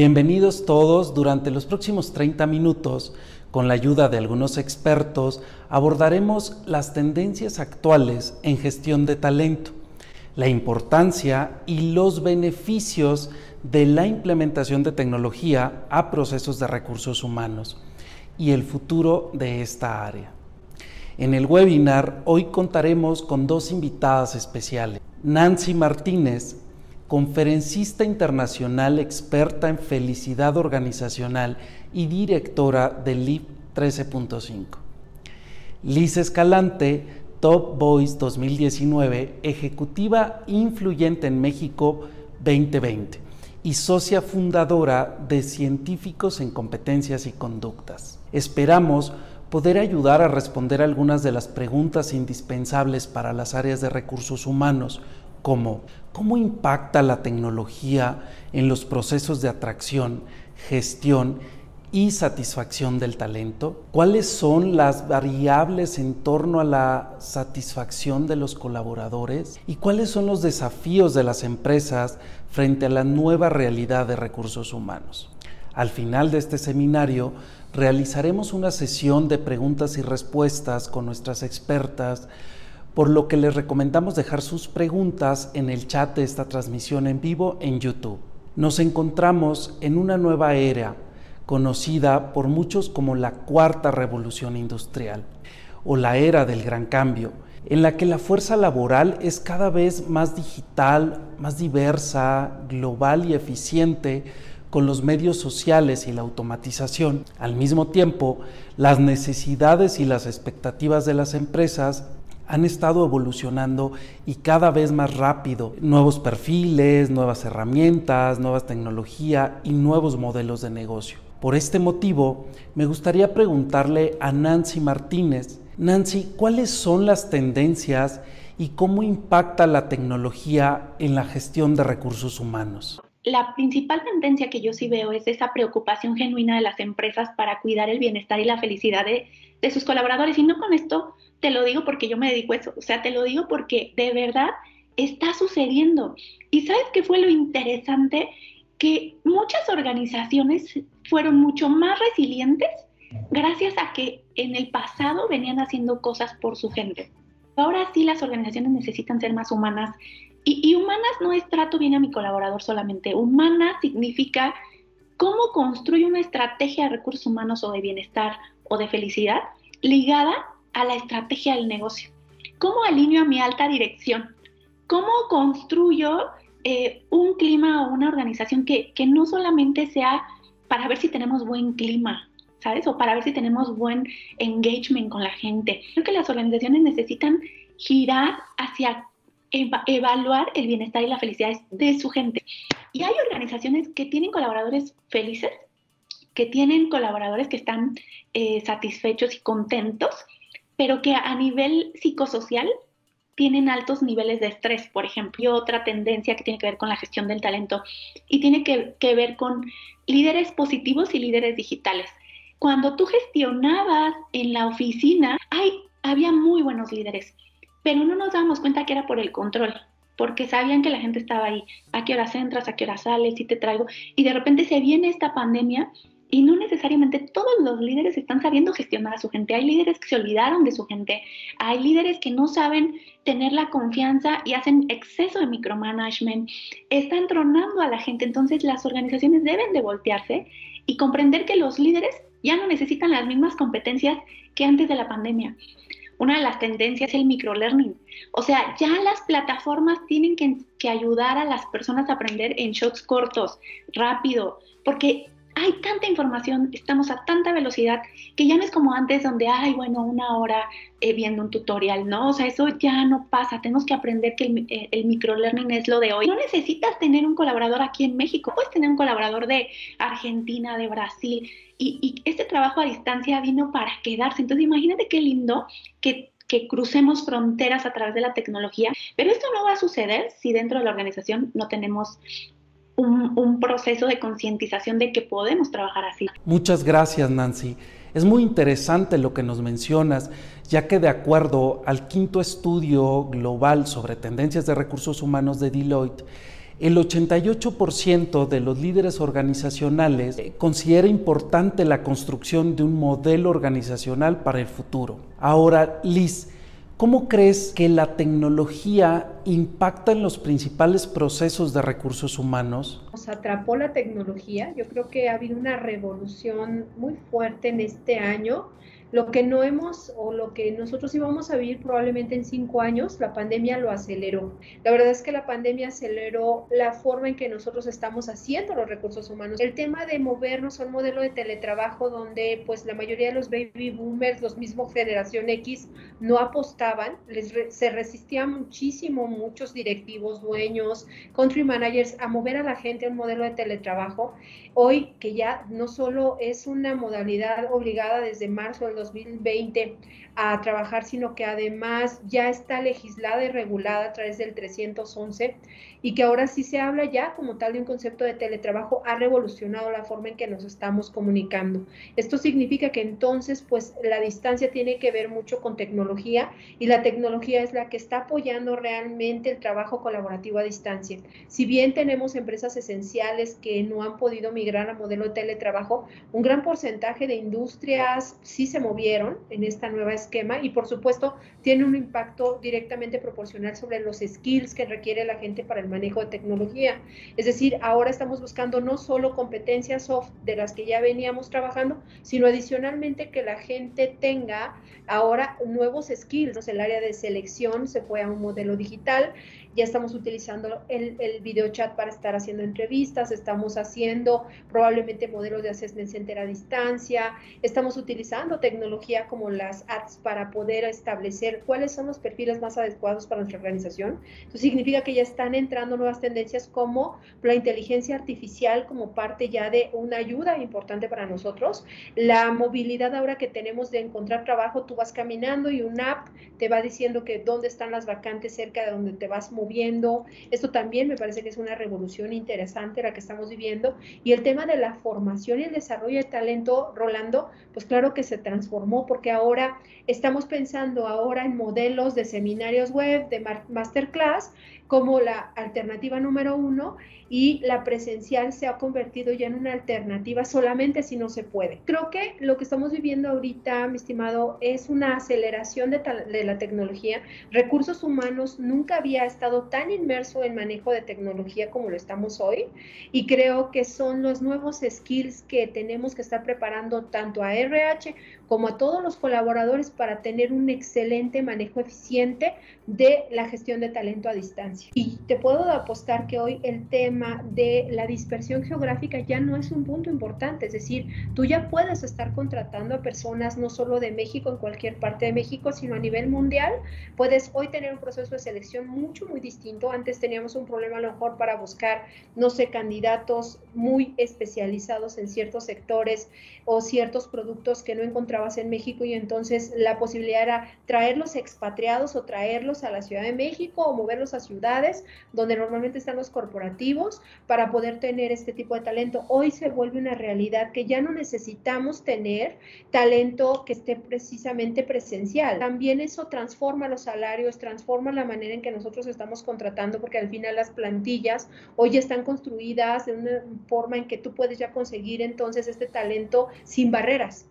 Bienvenidos todos. Durante los próximos 30 minutos, con la ayuda de algunos expertos, abordaremos las tendencias actuales en gestión de talento, la importancia y los beneficios de la implementación de tecnología a procesos de recursos humanos y el futuro de esta área. En el webinar hoy contaremos con dos invitadas especiales. Nancy Martínez, conferencista internacional experta en felicidad organizacional y directora del LIB 13.5. Liz Escalante, Top Voice 2019, ejecutiva influyente en México 2020 y socia fundadora de Científicos en Competencias y Conductas. Esperamos poder ayudar a responder algunas de las preguntas indispensables para las áreas de recursos humanos como cómo impacta la tecnología en los procesos de atracción, gestión y satisfacción del talento, cuáles son las variables en torno a la satisfacción de los colaboradores y cuáles son los desafíos de las empresas frente a la nueva realidad de recursos humanos. Al final de este seminario realizaremos una sesión de preguntas y respuestas con nuestras expertas por lo que les recomendamos dejar sus preguntas en el chat de esta transmisión en vivo en YouTube. Nos encontramos en una nueva era, conocida por muchos como la cuarta revolución industrial o la era del gran cambio, en la que la fuerza laboral es cada vez más digital, más diversa, global y eficiente con los medios sociales y la automatización. Al mismo tiempo, las necesidades y las expectativas de las empresas han estado evolucionando y cada vez más rápido. Nuevos perfiles, nuevas herramientas, nuevas tecnologías y nuevos modelos de negocio. Por este motivo, me gustaría preguntarle a Nancy Martínez, Nancy, ¿cuáles son las tendencias y cómo impacta la tecnología en la gestión de recursos humanos? La principal tendencia que yo sí veo es esa preocupación genuina de las empresas para cuidar el bienestar y la felicidad de, de sus colaboradores. Y no con esto te lo digo porque yo me dedico a eso, o sea, te lo digo porque de verdad está sucediendo. ¿Y sabes qué fue lo interesante? Que muchas organizaciones fueron mucho más resilientes gracias a que en el pasado venían haciendo cosas por su gente. Ahora sí las organizaciones necesitan ser más humanas y, humanas no es trato bien a mi colaborador solamente, humana significa cómo construye una estrategia de recursos humanos o de bienestar o de felicidad ligada a la estrategia del negocio? ¿Cómo alineo a mi alta dirección? ¿Cómo construyo eh, un clima o una organización que, que no solamente sea para ver si tenemos buen clima, ¿sabes? O para ver si tenemos buen engagement con la gente. Creo que las organizaciones necesitan girar hacia evaluar el bienestar y la felicidad de su gente. Y hay organizaciones que tienen colaboradores felices, que tienen colaboradores que están eh, satisfechos y contentos pero que a nivel psicosocial tienen altos niveles de estrés, por ejemplo. Otra tendencia que tiene que ver con la gestión del talento y tiene que, ver con líderes positivos y líderes digitales. Cuando tú gestionabas en la oficina, hay, había muy buenos líderes, pero no nos dábamos cuenta que era por el control, porque sabían que la gente estaba ahí, a qué horas entras, a qué horas sales, si te traigo, y de repente se viene esta pandemia y no necesariamente todos los líderes están sabiendo gestionar a su gente. Hay líderes que se olvidaron de su gente. Hay líderes que no saben tener la confianza y hacen exceso de micromanagement. Están tronando a la gente. Entonces las organizaciones deben de voltearse y comprender que los líderes ya no necesitan las mismas competencias que antes de la pandemia. Una de las tendencias es el microlearning. O sea, ya las plataformas tienen que, que ayudar a las personas a aprender en shots cortos, rápido, porque hay tanta información, estamos a tanta velocidad que ya no es como antes donde, ay, bueno, una hora eh, viendo un tutorial, ¿no? O sea, eso ya no pasa, tenemos que aprender que el, eh, el microlearning es lo de hoy. No necesitas tener un colaborador aquí en México, puedes tener un colaborador de Argentina, de Brasil, y, y este trabajo a distancia vino para quedarse. Entonces, imagínate qué lindo que que crucemos fronteras a través de la tecnología, pero esto no va a suceder si dentro de la organización no tenemos un, proceso de concientización de que podemos trabajar así. Muchas gracias, Nancy. Es muy interesante lo que nos mencionas, ya que de acuerdo al quinto estudio global sobre tendencias de recursos humanos de Deloitte, El 88% de los líderes organizacionales considera importante la construcción de un modelo organizacional para el futuro. Ahora, Liz, ¿cómo crees que la tecnología impacta en los principales procesos de recursos humanos? Nos atrapó la tecnología. Yo creo que ha habido una revolución muy fuerte en este año lo que no hemos o lo que nosotros íbamos a vivir probablemente en cinco años, la pandemia lo aceleró. La verdad es que la pandemia aceleró la forma en que nosotros estamos haciendo los recursos humanos. El tema de movernos a un modelo de teletrabajo donde pues la mayoría de los baby boomers, los mismos generación X, no apostaban, les se resistían muchísimo muchos directivos, dueños, country managers a mover a la gente a un modelo de teletrabajo. Hoy que ya no solo es una modalidad obligada desde marzo del 2020 a trabajar, sino que además ya está legislada y regulada a través del 311 y que ahora sí se habla ya como tal de un concepto de teletrabajo, ha revolucionado la forma en que nos estamos comunicando. Esto significa que entonces, pues la distancia tiene que ver mucho con tecnología y la tecnología es la que está apoyando realmente el trabajo colaborativo a distancia. Si bien tenemos empresas esenciales que no han podido migrar al modelo de teletrabajo, un gran porcentaje de industrias sí se movieron en esta nueva y por supuesto tiene un impacto directamente proporcional sobre los skills que requiere la gente para el manejo de tecnología. Es decir, ahora estamos buscando no solo competencias soft de las que ya veníamos trabajando, sino adicionalmente que la gente tenga ahora nuevos skills. El área de selección se fue a un modelo digital, ya estamos utilizando el, el video chat para estar haciendo entrevistas, estamos haciendo probablemente modelos de assessment center a distancia, estamos utilizando tecnología como las ads para poder establecer cuáles son los perfiles más adecuados para nuestra organización. Eso significa que ya están entrando nuevas tendencias como la inteligencia artificial como parte ya de una ayuda importante para nosotros. La movilidad ahora que tenemos de encontrar trabajo, tú vas caminando y una app te va diciendo que dónde están las vacantes cerca de donde te vas moviendo. Esto también me parece que es una revolución interesante la que estamos viviendo. Y el tema de la formación y el desarrollo de talento, Rolando, pues claro que se transformó porque ahora estamos pensando ahora en modelos de seminarios web, de masterclass, como la alternativa número uno y la presencial se ha convertido ya en una alternativa solamente si no se puede. Creo que lo que estamos viviendo ahorita, mi estimado, es una aceleración de, de la tecnología. Recursos humanos nunca había estado tan inmerso en manejo de tecnología como lo estamos hoy y creo que son los nuevos skills que tenemos que estar preparando tanto a RH como a todos los colaboradores para tener un excelente manejo eficiente de la gestión de talento a distancia. Y te puedo apostar que hoy el tema de la dispersión geográfica ya no es un punto importante, es decir, tú ya puedes estar contratando a personas no solo de México, en cualquier parte de México, sino a nivel mundial. Puedes hoy tener un proceso de selección mucho, muy distinto. Antes teníamos un problema a lo mejor para buscar, no sé, candidatos muy especializados en ciertos sectores o ciertos productos que no encontraban en México y entonces la posibilidad era traerlos expatriados o traerlos a la Ciudad de México o moverlos a donde normalmente están los corporativos para poder tener este tipo de talento. Hoy se vuelve una realidad que ya no necesitamos tener talento que esté precisamente presencial. También eso transforma los salarios, transforma la manera en que nosotros estamos contratando porque al final las plantillas hoy están construidas de una forma en que tú puedes ya conseguir entonces este talento sin barreras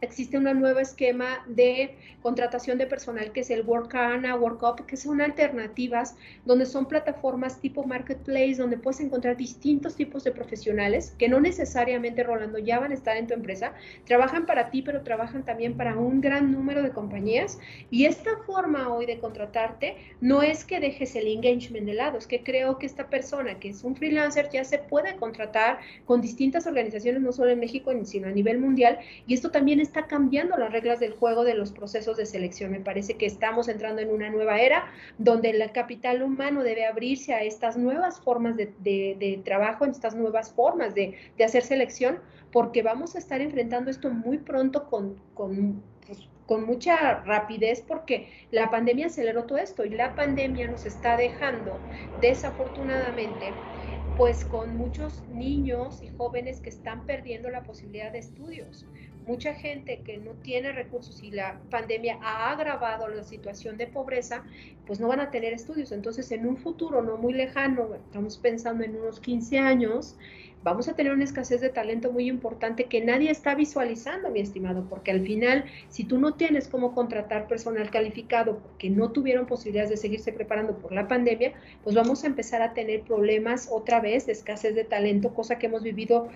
existe un nuevo esquema de contratación de personal que es el Workana, Workup, que son alternativas donde son plataformas tipo marketplace donde puedes encontrar distintos tipos de profesionales que no necesariamente, Rolando, ya van a estar en tu empresa, trabajan para ti, pero trabajan también para un gran número de compañías. Y esta forma hoy de contratarte no es que dejes el engagement de lado, es que creo que esta persona que es un freelancer ya se puede contratar con distintas organizaciones, no solo en México, sino a nivel mundial. Y esto también es está cambiando las reglas del juego de los procesos de selección. Me parece que estamos entrando en una nueva era donde el capital humano debe abrirse a estas nuevas formas de, trabajo, en estas nuevas formas de, hacer selección, porque vamos a estar enfrentando esto muy pronto con, con pues, con mucha rapidez porque la pandemia aceleró todo esto y la pandemia nos está dejando desafortunadamente pues con muchos niños y jóvenes que están perdiendo la posibilidad de estudios mucha gente que no tiene recursos y la pandemia ha agravado la situación de pobreza, pues no van a tener estudios. Entonces, en un futuro no muy lejano, estamos pensando en unos 15 años, vamos a tener una escasez de talento muy importante que nadie está visualizando, mi estimado, porque al final, si tú no tienes cómo contratar personal calificado porque no tuvieron posibilidades de seguirse preparando por la pandemia, pues vamos a empezar a tener problemas otra vez de escasez de talento, cosa que hemos vivido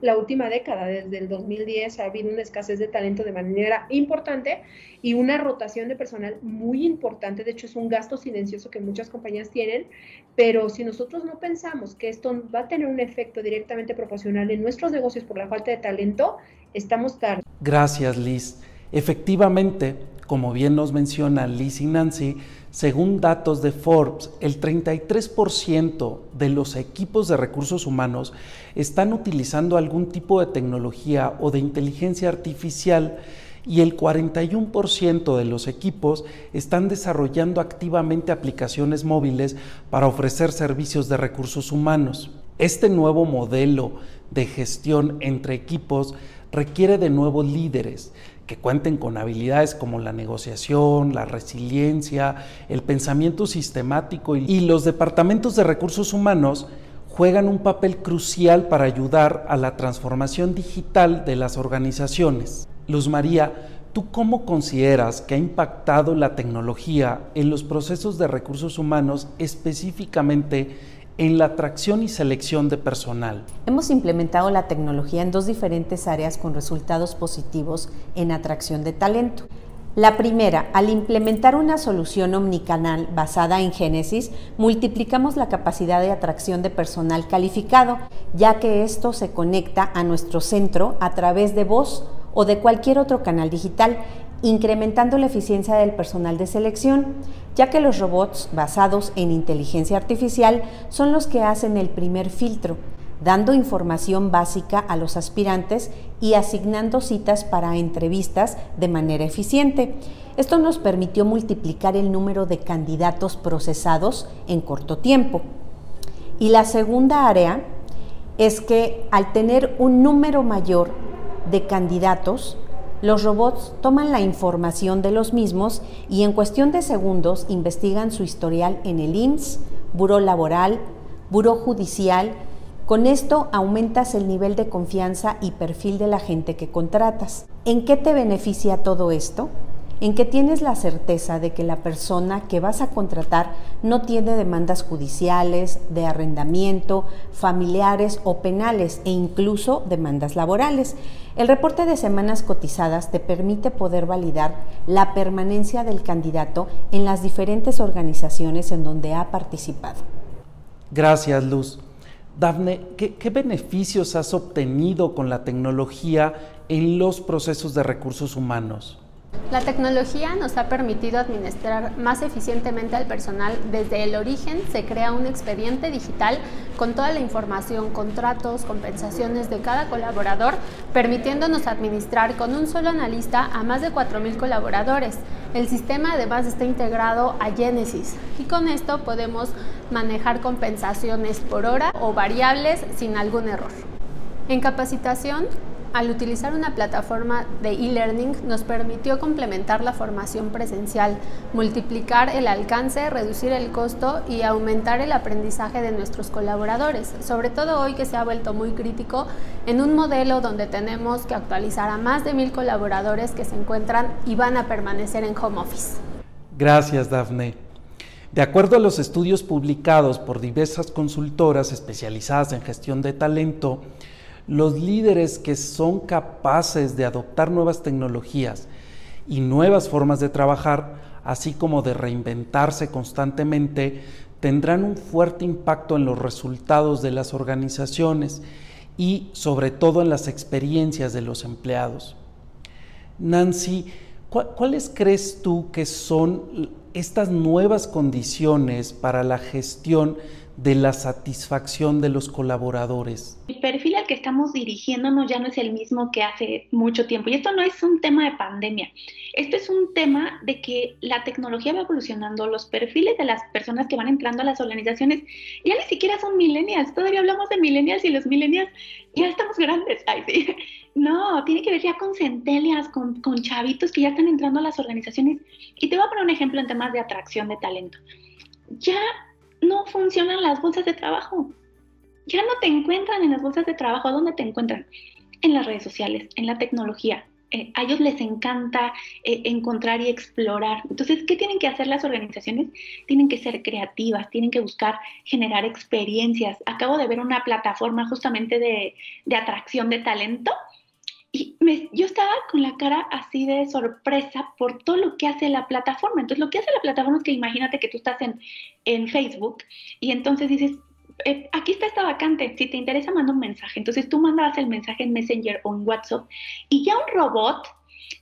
la última década, desde el 2010 ha habido una escasez de talento de manera importante y una rotación de personal muy importante, de hecho es un gasto silencioso que muchas compañías tienen, pero si nosotros no pensamos que esto va a tener un efecto directamente proporcional en nuestros negocios por la falta de talento, estamos tarde. Gracias, Liz. Efectivamente, como bien nos menciona Liz y Nancy, según datos de Forbes, el 33% de los equipos de recursos humanos están utilizando algún tipo de tecnología o de inteligencia artificial y el 41% de los equipos están desarrollando activamente aplicaciones móviles para ofrecer servicios de recursos humanos. Este nuevo modelo de gestión entre equipos requiere de nuevos líderes que cuenten con habilidades como la negociación, la resiliencia, el pensamiento sistemático y los departamentos de recursos humanos juegan un papel crucial para ayudar a la transformación digital de las organizaciones. Luz María, ¿tú cómo consideras que ha impactado la tecnología en los procesos de recursos humanos, específicamente en la atracción y selección de personal? Hemos implementado la tecnología en dos diferentes áreas con resultados positivos en atracción de talento. La primera, al implementar una solución omnicanal basada en Génesis, multiplicamos la capacidad de atracción de personal calificado, ya que esto se conecta a nuestro centro a través de voz o de cualquier otro canal digital, incrementando la eficiencia del personal de selección, ya que los robots basados en inteligencia artificial son los que hacen el primer filtro, dando información básica a los aspirantes y asignando citas para entrevistas de manera eficiente. Esto nos permitió multiplicar el número de candidatos procesados en corto tiempo. Y la segunda área es que al tener un número mayor de candidatos, los robots toman la información de los mismos y en cuestión de segundos investigan su historial en el IMSS, Buró Laboral, Buró Judicial. Con esto aumentas el nivel de confianza y perfil de la gente que contratas. ¿En qué te beneficia todo esto? En que tienes la certeza de que la persona que vas a contratar no tiene demandas judiciales, de arrendamiento, familiares o penales e incluso demandas laborales. El reporte de semanas cotizadas te permite poder validar la permanencia del candidato en las diferentes organizaciones en donde ha participado. Gracias, Luz. Dafne, ¿qué, ¿qué, beneficios has obtenido con la tecnología en los procesos de recursos humanos? La tecnología nos ha permitido administrar más eficientemente al personal. Desde el origen se crea un expediente digital con toda la información, contratos, compensaciones de cada colaborador, permitiéndonos administrar con un solo analista a más de 4.000 colaboradores. El sistema además está integrado a Genesis y con esto podemos manejar compensaciones por hora o variables sin algún error. En capacitación al utilizar una plataforma de e-learning nos permitió complementar la formación presencial, multiplicar el alcance, reducir el costo y aumentar el aprendizaje de nuestros colaboradores, sobre todo hoy que se ha vuelto muy crítico en un modelo donde tenemos que actualizar a más de mil colaboradores que se encuentran y van a permanecer en home office. Gracias, Dafne. De acuerdo a los estudios publicados por diversas consultoras especializadas en gestión de talento, los líderes que son capaces de adoptar nuevas tecnologías y nuevas formas de trabajar, así como de reinventarse constantemente, tendrán un fuerte impacto en los resultados de las organizaciones y sobre todo en las experiencias de los empleados. Nancy, ¿cuáles crees tú que son estas nuevas condiciones para la gestión de la satisfacción de los colaboradores? el perfil al que estamos dirigiéndonos ya no es el mismo que hace mucho tiempo. Y esto no es un tema de pandemia, esto es un tema de que la tecnología va evolucionando, los perfiles de las personas que van entrando a las organizaciones ya ni siquiera son millennials, todavía hablamos de millennials y los millennials ya estamos grandes. Ay, sí. No, tiene que ver ya con centelias, con, con chavitos que ya están entrando a las organizaciones. Y te voy a poner un ejemplo en temas de atracción de talento. Ya no funcionan las bolsas de trabajo ya no te encuentran en las bolsas de trabajo. ¿Dónde te encuentran? En las redes sociales, en la tecnología. Eh, a ellos les encanta eh, encontrar y explorar. Entonces, ¿qué tienen que hacer las organizaciones? Tienen que ser creativas, tienen que buscar generar experiencias. Acabo de ver una plataforma justamente de, de atracción de talento y me, yo estaba con la cara así de sorpresa por todo lo que hace la plataforma. Entonces, lo que hace la plataforma es que imagínate que tú estás en, en Facebook y entonces dices, eh, aquí está esta vacante, si te interesa manda un mensaje. Entonces tú mandabas el mensaje en Messenger o en WhatsApp y ya un robot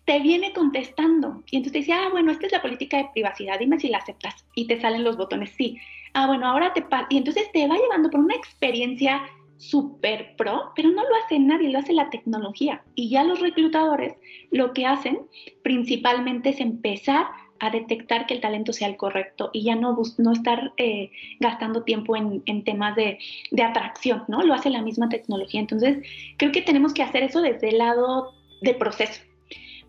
te viene contestando. Y entonces te dice, ah, bueno, esta es la política de privacidad, dime si la aceptas. Y te salen los botones, sí. Ah, bueno, ahora te... Y entonces te va llevando por una experiencia súper pro, pero no lo hace nadie, lo hace la tecnología. Y ya los reclutadores lo que hacen principalmente es empezar a detectar que el talento sea el correcto y ya no, no estar eh, gastando tiempo en, temas de, atracción, ¿no? Lo hace la misma tecnología. Entonces, creo que tenemos que hacer eso desde el lado de proceso.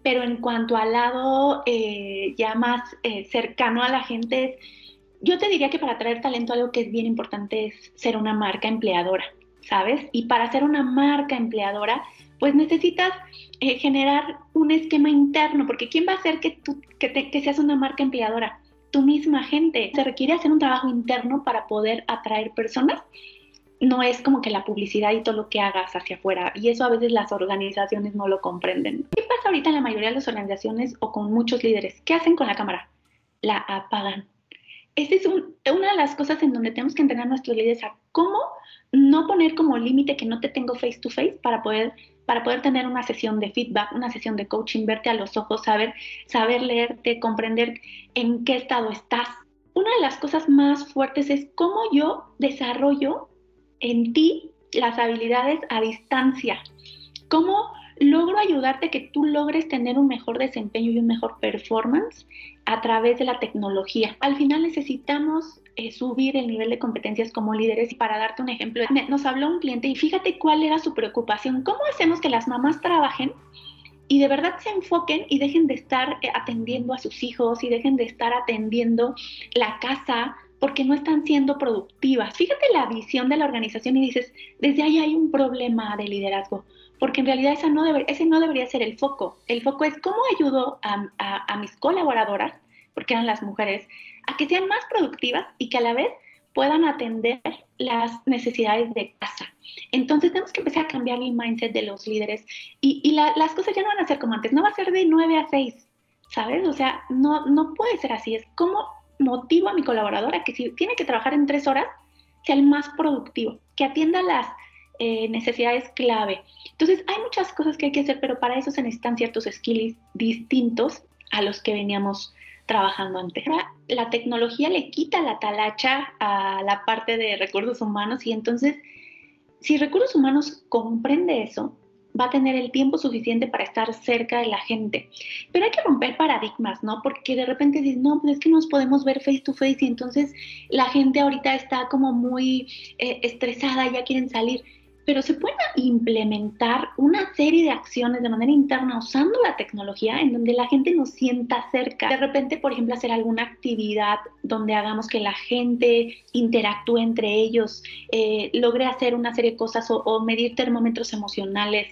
Pero en cuanto al lado eh, ya más eh, cercano a la gente, yo te diría que para atraer talento algo que es bien importante es ser una marca empleadora, ¿sabes? Y para ser una marca empleadora, pues necesitas eh, generar un esquema interno, porque ¿quién va a hacer que, tú, que, que seas una marca empleadora? Tu misma gente. Se requiere hacer un trabajo interno para poder atraer personas. No es como que la publicidad y todo lo que hagas hacia afuera. Y eso a veces las organizaciones no lo comprenden. ¿Qué pasa ahorita en la mayoría de las organizaciones o con muchos líderes? ¿Qué hacen con la cámara? La apagan. Esa es una de las cosas en donde tenemos que entrenar a nuestros líderes a cómo no poner como límite que no te tengo face to face para poder para poder tener una sesión de feedback, una sesión de coaching, verte a los ojos, saber, saber leerte, comprender en qué estado estás. Una de las cosas más fuertes es cómo yo desarrollo en ti las habilidades a distancia. Cómo logro ayudarte que tú logres tener un mejor desempeño y un mejor performance a través de la tecnología. Al final necesitamos eh, subir el nivel de competencias como líderes. Y para darte un ejemplo, nos habló un cliente y fíjate cuál era su preocupación. ¿Cómo hacemos que las mamás trabajen y de verdad se enfoquen y dejen de estar eh, atendiendo a sus hijos y dejen de estar atendiendo la casa porque no están siendo productivas? Fíjate la visión de la organización y dices, desde ahí hay un problema de liderazgo porque en realidad esa no ese no debería ser el foco. El foco es cómo ayudo a, mis colaboradoras, porque eran las mujeres, a que sean más productivas y que a la vez puedan atender las necesidades de casa. Entonces tenemos que empezar a cambiar el mindset de los líderes y, y las cosas ya no van a ser como antes, no va a ser de 9 a 6, ¿sabes? O sea, no, no puede ser así, es como motivo a mi colaboradora que si tiene que trabajar en tres horas, sea el más productivo, que atienda las eh, necesidades clave. Entonces, hay muchas cosas que hay que hacer, pero para eso se necesitan ciertos skills distintos a los que veníamos trabajando antes. la tecnología le quita la talacha a la parte de recursos humanos y entonces, si recursos humanos comprende eso, va a tener el tiempo suficiente para estar cerca de la gente. Pero hay que romper paradigmas, ¿no? Porque de repente dices, no, pues es que nos podemos ver face to face y entonces la gente ahorita está como muy eh, estresada, ya quieren salir pero se pueden implementar una serie de acciones de manera interna usando la tecnología en donde la gente nos sienta cerca. De repente, por ejemplo, hacer alguna actividad donde hagamos que la gente interactúe entre ellos, eh, logre hacer una serie de cosas o medir termómetros emocionales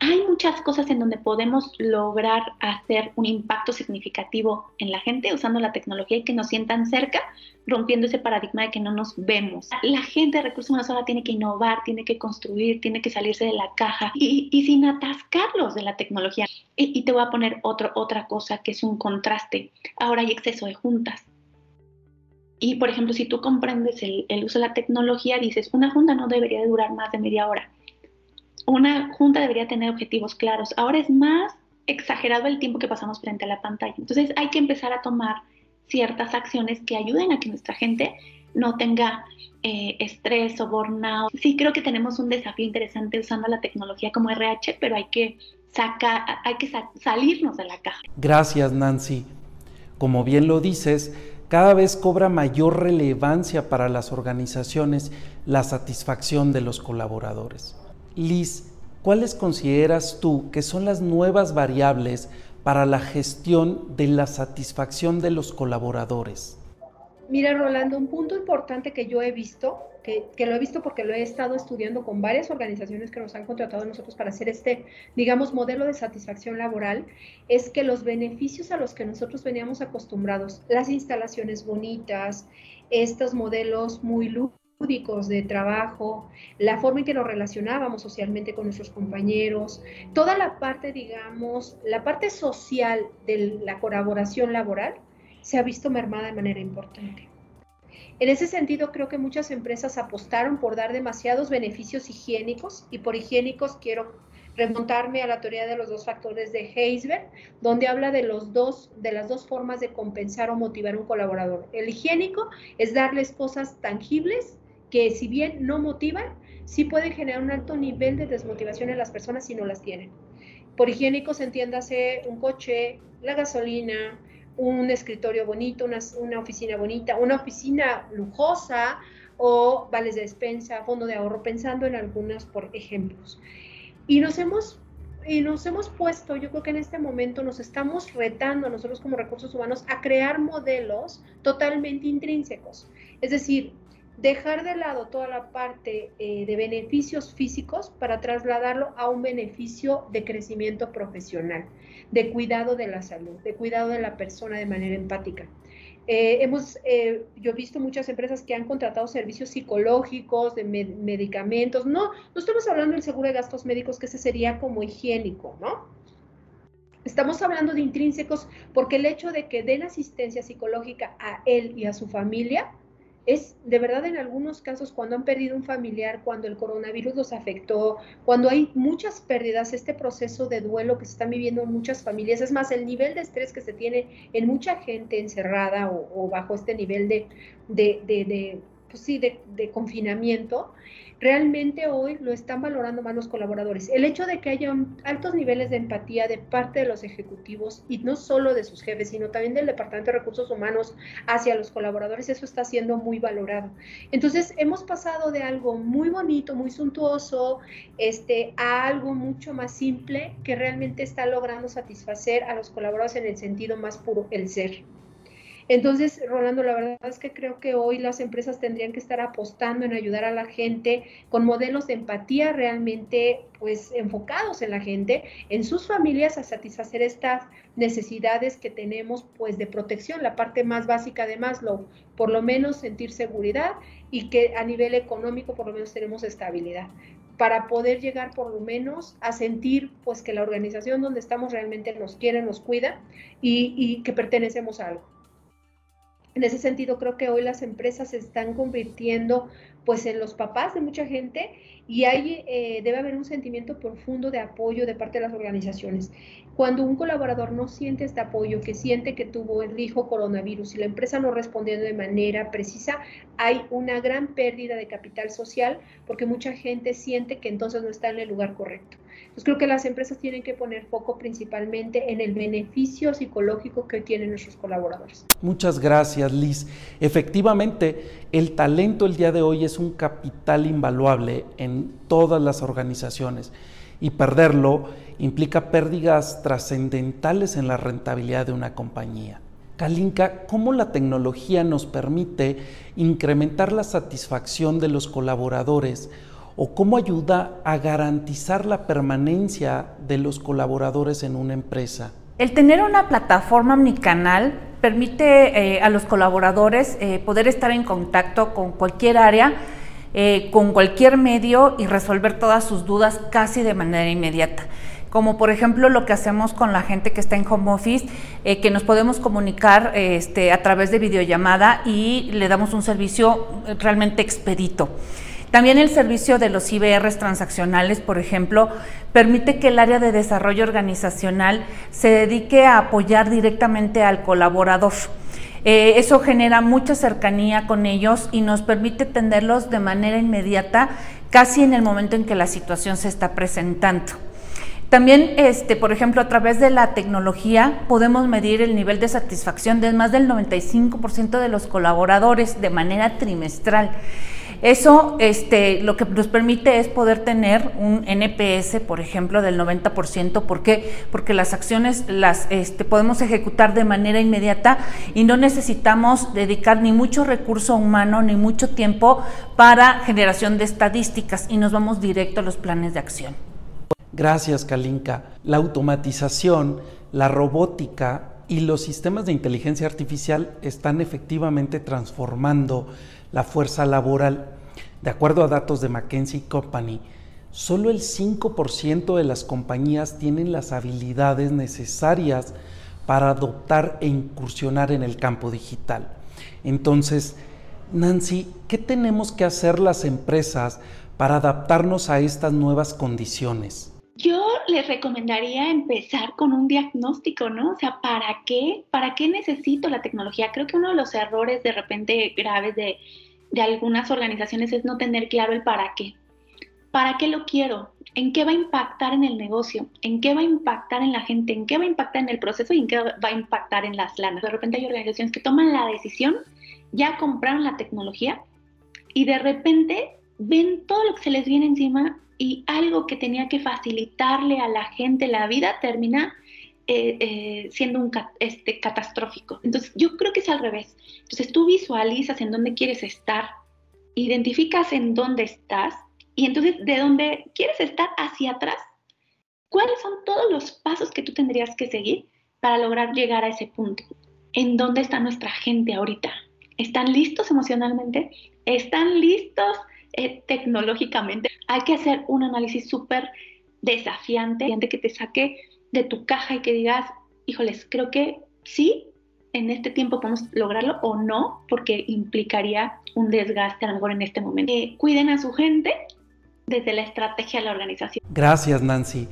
hay muchas cosas en donde podemos lograr hacer un impacto significativo en la gente usando la tecnología y que nos sientan cerca, rompiendo ese paradigma de que no nos vemos. La gente de recursos humanos ahora tiene que innovar, tiene que construir, tiene que salirse de la caja y, sin atascarlos de la tecnología. Y, te voy a poner otro, otra cosa que es un contraste. Ahora hay exceso de juntas. Y por ejemplo, si tú comprendes el, el uso de la tecnología, dices, una junta no debería de durar más de media hora una junta debería tener objetivos claros. Ahora es más exagerado el tiempo que pasamos frente a la pantalla. Entonces hay que empezar a tomar ciertas acciones que ayuden a que nuestra gente no tenga eh, estrés o burnout. Sí creo que tenemos un desafío interesante usando la tecnología como RH, pero hay que, sacar, hay que salirnos de la caja. Gracias, Nancy. Como bien lo dices, cada vez cobra mayor relevancia para las organizaciones la satisfacción de los colaboradores. Liz, ¿cuáles consideras tú que son las nuevas variables para la gestión de la satisfacción de los colaboradores? Mira, Rolando, un punto importante que yo he visto, que, lo he visto porque lo he estado estudiando con varias organizaciones que nos han contratado a nosotros para hacer este, digamos, modelo de satisfacción laboral, es que los beneficios a los que nosotros veníamos acostumbrados, las instalaciones bonitas, estos modelos muy lúdicos de trabajo, la forma en que nos relacionábamos socialmente con nuestros compañeros, toda la parte, digamos, la parte social de la colaboración laboral, se ha visto mermada de manera importante. En ese sentido, creo que muchas empresas apostaron por dar demasiados beneficios higiénicos y por higiénicos quiero remontarme a la teoría de los dos factores de Heisberg, donde habla de, los dos, de las dos formas de compensar o motivar a un colaborador. El higiénico es darles cosas tangibles que si bien no motivan, sí pueden generar un alto nivel de desmotivación en las personas si no las tienen. Por higiénicos entiéndase un coche, la gasolina, un escritorio bonito, una, oficina bonita, una oficina lujosa o vales de despensa, fondo de ahorro, pensando en algunos por ejemplos. Y nos hemos y nos hemos puesto, yo creo que en este momento nos estamos retando nosotros como recursos humanos a crear modelos totalmente intrínsecos. Es decir, dejar de lado toda la parte eh, de beneficios físicos para trasladarlo a un beneficio de crecimiento profesional, de cuidado de la salud, de cuidado de la persona de manera empática. Eh, hemos, eh, yo he visto muchas empresas que han contratado servicios psicológicos, de medicamentos. No, no estamos hablando del seguro de gastos médicos, que ese sería como higiénico, ¿no? Estamos hablando de intrínsecos porque el hecho de que den asistencia psicológica a él y a su familia es de verdad en algunos casos cuando han perdido un familiar, cuando el coronavirus los afectó, cuando hay muchas pérdidas, este proceso de duelo que se está viviendo en muchas familias, es más, el nivel de estrés que se tiene en mucha gente encerrada o, bajo este nivel de, pues sí, de, confinamiento, realmente hoy lo están valorando más los colaboradores. El hecho de que haya altos niveles de empatía de parte de los ejecutivos y no solo de sus jefes, sino también del Departamento de Recursos Humanos hacia los colaboradores, eso está siendo muy valorado. Entonces, hemos pasado de algo muy bonito, muy suntuoso, este, a algo mucho más simple que realmente está logrando satisfacer a los colaboradores en el sentido más puro, el ser. Entonces, Rolando, la verdad es que creo que hoy las empresas tendrían que estar apostando en ayudar a la gente con modelos de empatía realmente pues enfocados en la gente, en sus familias a satisfacer estas necesidades que tenemos pues de protección, la parte más básica de Maslow, por lo menos sentir seguridad y que a nivel económico por lo menos tenemos estabilidad para poder llegar por lo menos a sentir pues que la organización donde estamos realmente nos quiere, nos cuida y, y que pertenecemos a algo. En ese sentido, creo que hoy las empresas se están convirtiendo pues en los papás de mucha gente y hay, eh, debe haber un sentimiento profundo de apoyo de parte de las organizaciones. Cuando un colaborador no siente este apoyo, que siente que tuvo el hijo coronavirus y la empresa no respondiendo de manera precisa, hay una gran pérdida de capital social porque mucha gente siente que entonces no está en el lugar correcto. Entonces creo que las empresas tienen que poner foco principalmente en el beneficio psicológico que tienen nuestros colaboradores. Muchas gracias, Liz. Efectivamente, el talento el día de hoy es un capital invaluable en todas las organizaciones y perderlo implica pérdidas trascendentales en la rentabilidad de una compañía. Kalinka, ¿cómo la tecnología nos permite incrementar la satisfacción de los colaboradores o cómo ayuda a garantizar la permanencia de los colaboradores en una empresa? El tener una plataforma omnicanal permite eh, a los colaboradores eh, poder estar en contacto con cualquier área, eh, con cualquier medio y resolver todas sus dudas casi de manera inmediata como por ejemplo lo que hacemos con la gente que está en home office, que nos podemos comunicar este, a través de videollamada y le damos un servicio realmente expedito. También el servicio de los IBRs transaccionales, por ejemplo, permite que el área de desarrollo organizacional se dedique a apoyar directamente al colaborador. Eh, eso genera mucha cercanía con ellos y nos permite atenderlos de manera inmediata, casi en el momento en que la situación se está presentando. También, este, por ejemplo, a través de la tecnología podemos medir el nivel de satisfacción de más del 95% de los colaboradores de manera trimestral. Eso este, lo que nos permite es poder tener un NPS, por ejemplo, del 90%. ¿Por qué? Porque las acciones las este, podemos ejecutar de manera inmediata y no necesitamos dedicar ni mucho recurso humano ni mucho tiempo para generación de estadísticas y nos vamos directo a los planes de acción. Gracias, Kalinka. La automatización, la robótica y los sistemas de inteligencia artificial están efectivamente transformando la fuerza laboral. De acuerdo a datos de McKinsey Company, solo el 5% de las compañías tienen las habilidades necesarias para adoptar e incursionar en el campo digital. Entonces, Nancy, ¿qué tenemos que hacer las empresas para adaptarnos a estas nuevas condiciones? Yo les recomendaría empezar con un diagnóstico, ¿no? O sea, ¿para qué? ¿Para qué necesito la tecnología? Creo que uno de los errores de repente graves de, algunas organizaciones es no tener claro el para qué. ¿Para qué lo quiero? ¿En qué va a impactar en el negocio? ¿En qué va a impactar en la gente? ¿En qué va a impactar en el proceso? ¿Y en qué va a impactar en las lanas? De repente hay organizaciones que toman la decisión, ya compraron la tecnología y de repente ven todo lo que se les viene encima y algo que tenía que facilitarle a la gente la vida termina eh, eh, siendo un este, catastrófico. Entonces, yo creo que es al revés. Entonces, tú visualizas en dónde quieres estar, identificas en dónde estás y entonces de dónde quieres estar hacia atrás. ¿Cuáles son todos los pasos que tú tendrías que seguir para lograr llegar a ese punto? ¿En dónde está nuestra gente ahorita? ¿Están listos emocionalmente? ¿Están listos eh, tecnológicamente. Hay que hacer un análisis súper desafiante, que te saque de tu caja y que digas, híjoles, creo que sí, en este tiempo podemos lograrlo o no, porque implicaría un desgaste a lo mejor en este momento. Eh, cuiden a su gente desde la estrategia de la organización. Gracias, Nancy.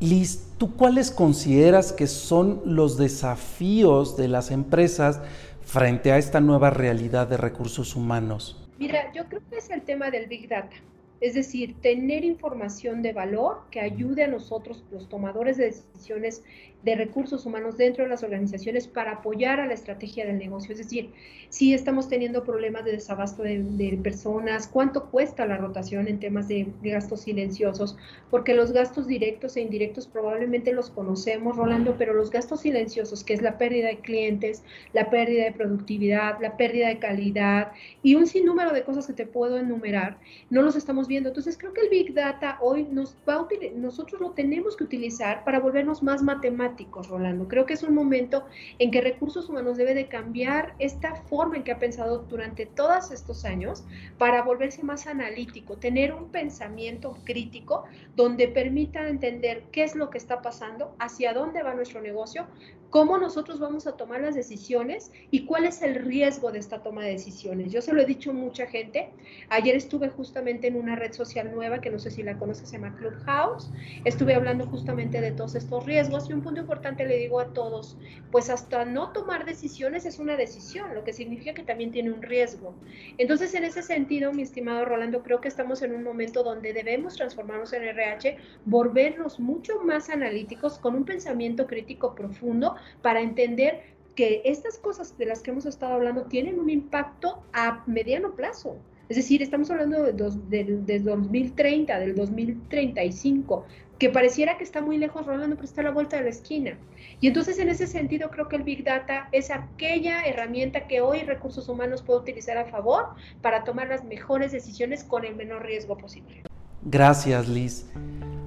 Liz, ¿tú cuáles consideras que son los desafíos de las empresas frente a esta nueva realidad de recursos humanos? Mira, yo creo que es el tema del Big Data. Es decir, tener información de valor que ayude a nosotros, los tomadores de decisiones de recursos humanos dentro de las organizaciones, para apoyar a la estrategia del negocio. Es decir, si estamos teniendo problemas de desabasto de, personas, cuánto cuesta la rotación en temas de, gastos silenciosos, porque los gastos directos e indirectos probablemente los conocemos, Rolando, pero los gastos silenciosos, que es la pérdida de clientes, la pérdida de productividad, la pérdida de calidad y un sinnúmero de cosas que te puedo enumerar, no los estamos viendo entonces creo que el Big Data hoy nos va a nosotros lo tenemos que utilizar para volvernos más matemáticos, Rolando. Creo que es un momento en que recursos humanos debe de cambiar esta forma en que ha pensado durante todos estos años para volverse más analítico, tener un pensamiento crítico donde permita entender qué es lo que está pasando, hacia dónde va nuestro negocio, cómo nosotros vamos a tomar las decisiones y cuál es el riesgo de esta toma de decisiones. Yo se lo he dicho a mucha gente. Ayer estuve justamente en una red social nueva que no sé si la conoces, se llama Clubhouse. Estuve hablando justamente de todos estos riesgos y un punto importante le digo a todos, pues hasta no tomar decisiones es una decisión, lo que significa que también tiene un riesgo. Entonces, en ese sentido, mi estimado Rolando, creo que estamos en un momento donde debemos transformarnos en RH, volvernos mucho más analíticos con un pensamiento crítico profundo para entender que estas cosas de las que hemos estado hablando tienen un impacto a mediano plazo. Es decir, estamos hablando de, de, 2030, del 2035, que pareciera que está muy lejos rolando, pero está a la vuelta de la esquina. Y entonces, en ese sentido, creo que el Big Data es aquella herramienta que hoy recursos humanos puede utilizar a favor para tomar las mejores decisiones con el menor riesgo posible. Gracias, Liz.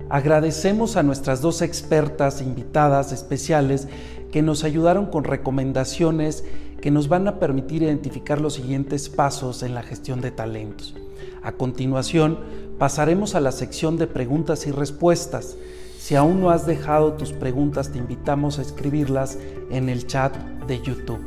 Agradecemos a nuestras dos expertas invitadas especiales que nos ayudaron con recomendaciones que nos van a permitir identificar los siguientes pasos en la gestión de talentos. A continuación, pasaremos a la sección de preguntas y respuestas. Si aún no has dejado tus preguntas, te invitamos a escribirlas en el chat de YouTube.